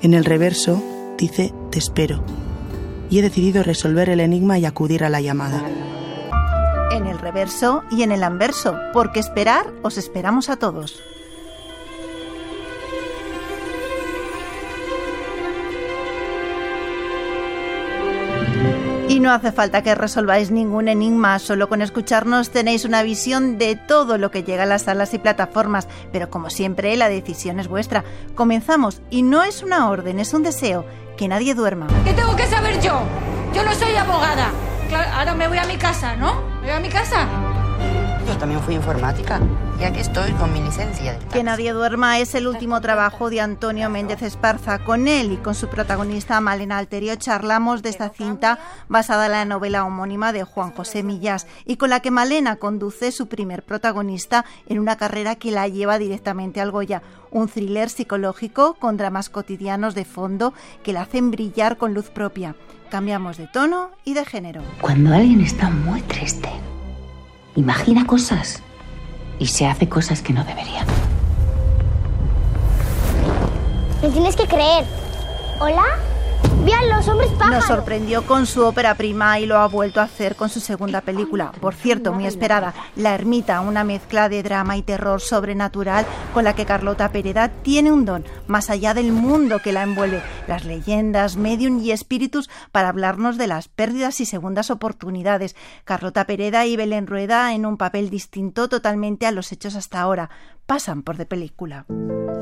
En el reverso dice Te espero. Y he decidido resolver el enigma y acudir a la llamada. En el reverso y en el anverso, porque esperar os esperamos a todos. Y no hace falta que resolváis ningún enigma, solo con escucharnos tenéis una visión de todo lo que llega a las salas y plataformas, pero como siempre la decisión es vuestra. Comenzamos y no es una orden, es un deseo, que nadie duerma. ¿Qué tengo que saber yo? Yo no soy abogada. Ahora me voy a mi casa, ¿no? Me voy a mi casa. También fui informática y aquí estoy con mi licencia. Que nadie duerma es el último trabajo de Antonio Méndez Esparza. Con él y con su protagonista Malena Alterio charlamos de esta cinta basada en la novela homónima de Juan José Millás y con la que Malena conduce su primer protagonista en una carrera que la lleva directamente al Goya. Un thriller psicológico con dramas cotidianos de fondo que la hacen brillar con luz propia. Cambiamos de tono y de género. Cuando alguien está muy triste, imagina cosas y se hace cosas que no debería. Me tienes que creer. ¿Hola? Vean los hombres pájaros. Nos sorprendió con su ópera prima y lo ha vuelto a hacer con su segunda película. Por cierto, muy esperada, La Ermita, una mezcla de drama y terror sobrenatural con la que Carlota Pereda tiene un don, más allá del mundo que la envuelve, las leyendas, medium y espíritus para hablarnos de las pérdidas y segundas oportunidades. Carlota Pereda y Belén Rueda en un papel distinto totalmente a los hechos hasta ahora. Pasan por de película.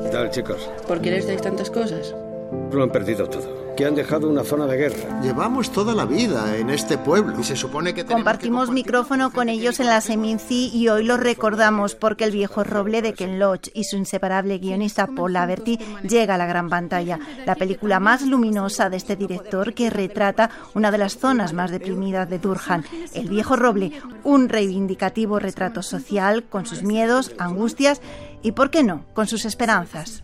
¿Qué tal, chicos? ¿Por qué les dais tantas cosas? Lo han perdido todo. Que han dejado una zona de guerra. Llevamos toda la vida en este pueblo y se supone que compartimos micrófono con ellos en la Seminci y hoy lo recordamos porque el viejo roble de Ken Loach y su inseparable guionista Paul Laverty llega a la gran pantalla. La película más luminosa de este director que retrata una de las zonas más deprimidas de Durhan. El viejo roble, un reivindicativo retrato social con sus miedos, angustias y, ¿por qué no?, con sus esperanzas.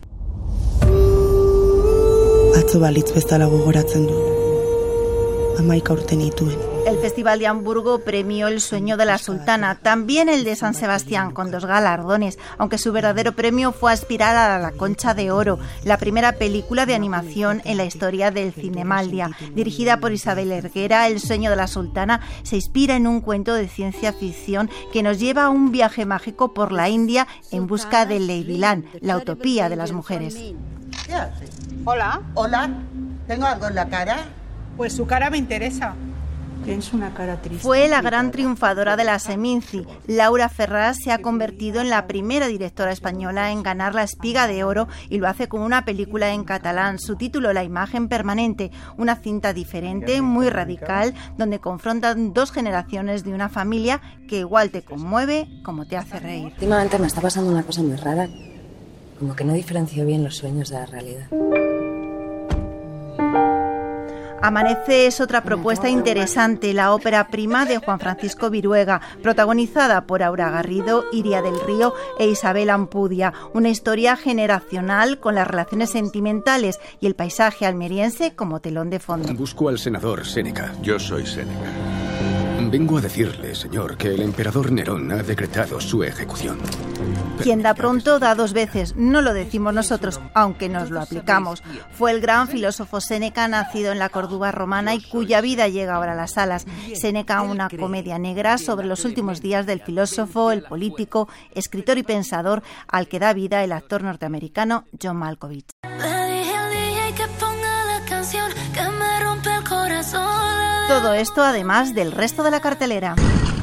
El Festival de Hamburgo premió El sueño de la sultana, también el de San Sebastián, con dos galardones, aunque su verdadero premio fue aspirar a la Concha de Oro, la primera película de animación en la historia del Cinemaldia. Dirigida por Isabel Erguera, El sueño de la sultana se inspira en un cuento de ciencia ficción que nos lleva a un viaje mágico por la India en busca de Leivilán, la utopía de las mujeres. Hola. Hola. ¿Tengo algo en la cara? Pues su cara me interesa. Tienes una cara triste. Fue la gran triunfadora de la Seminci. Laura Ferraz se ha convertido en la primera directora española en ganar la Espiga de Oro y lo hace con una película en catalán. Su título, La imagen permanente, una cinta diferente, muy radical, donde confrontan dos generaciones de una familia que igual te conmueve como te hace reír. Últimamente me está pasando una cosa muy rara, como que no diferencio bien los sueños de la realidad. Amanece es otra propuesta interesante, la ópera prima de Juan Francisco Viruega, protagonizada por Aura Garrido, Iria del Río e Isabel Ampudia. Una historia generacional con las relaciones sentimentales y el paisaje almeriense como telón de fondo. Busco al senador Séneca. Yo soy Séneca. Vengo a decirle, señor, que el emperador Nerón ha decretado su ejecución. Quien da pronto da dos veces, no lo decimos nosotros, aunque nos lo aplicamos. Fue el gran filósofo Séneca, nacido en la Córdoba romana y cuya vida llega ahora a las salas. Séneca, una comedia negra sobre los últimos días del filósofo, el político, escritor y pensador al que da vida el actor norteamericano John Malkovich. Todo esto además del resto de la cartelera.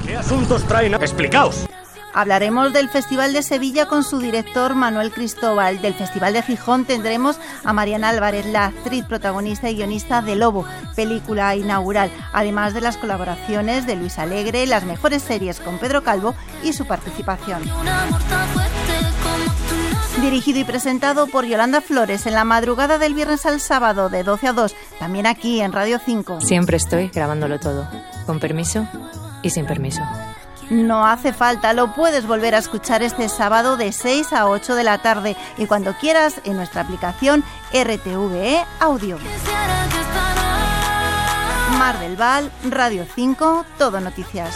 ¿Qué asuntos traen? Explicaos. Hablaremos del Festival de Sevilla con su director Manuel Cristóbal. Del Festival de Gijón tendremos a Mariana Álvarez, la actriz, protagonista y guionista de Lobo, película inaugural, además de las colaboraciones de Luis Alegre, las mejores series con Pedro Calvo y su participación. Dirigido y presentado por Yolanda Flores en la madrugada del viernes al sábado de 12 a 2, también aquí en Radio 5. Siempre estoy grabándolo todo, con permiso y sin permiso. No hace falta, lo puedes volver a escuchar este sábado de 6 a 8 de la tarde y cuando quieras en nuestra aplicación RTVE Audio. Mar del Val, Radio 5, Todo Noticias.